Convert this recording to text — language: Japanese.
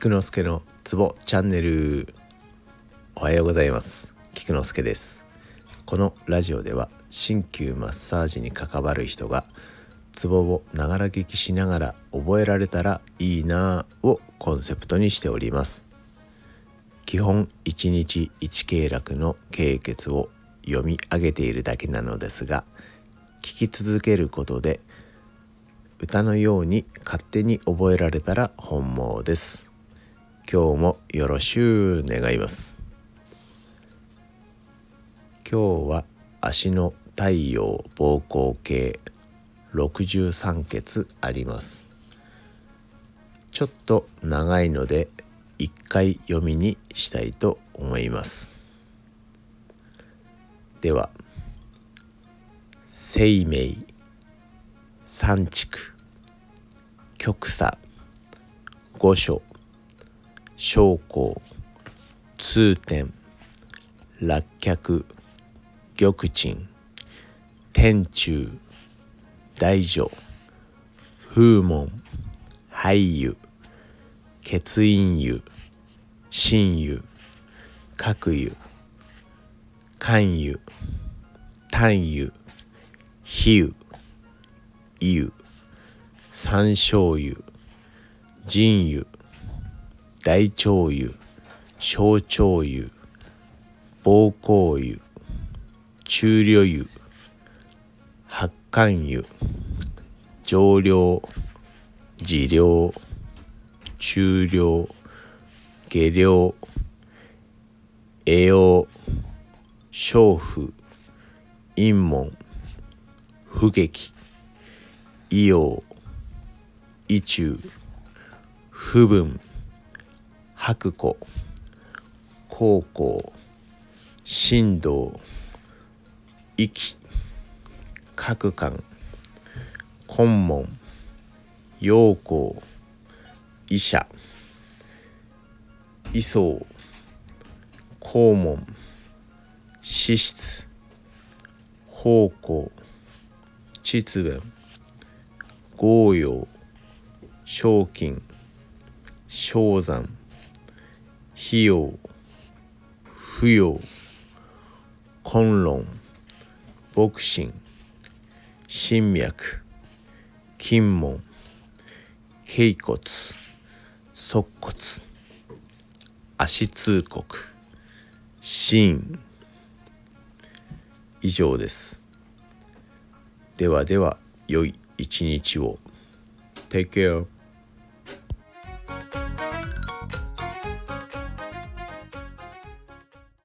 菊之助のツボチャンネル。おはようございます。菊之助です。このラジオでは鍼灸マッサージに関わる人がツボをながら聞きしながら覚えられたらいいなぁをコンセプトにしております。基本1日1経絡の経血を読み上げているだけなのですが聞き続けることで歌のように勝手に覚えられたら本望です。今日もよろしゅう願います。今日は足の太陽膀胱系63欠あります。ちょっと長いので一回読みにしたいと思います。では生命三畜極左五所将校通天落脚玉鎮天中大女風門俳優血陰湯心湯角湯肝湯胆湯比湯湯山椒湯腎湯大腸湯小腸湯膀胱湯中量湯発汗湯上量治療中量下量栄養娼婦陰門不劇異様異中不分白虎高校振動息各館根門陽光医者医僧肛門脂質方向秩弁豪陽賞金昇山。費用扶養根論牧神心脈筋門頸骨足骨足通骨心以上です。ではでは良い一日を。Take care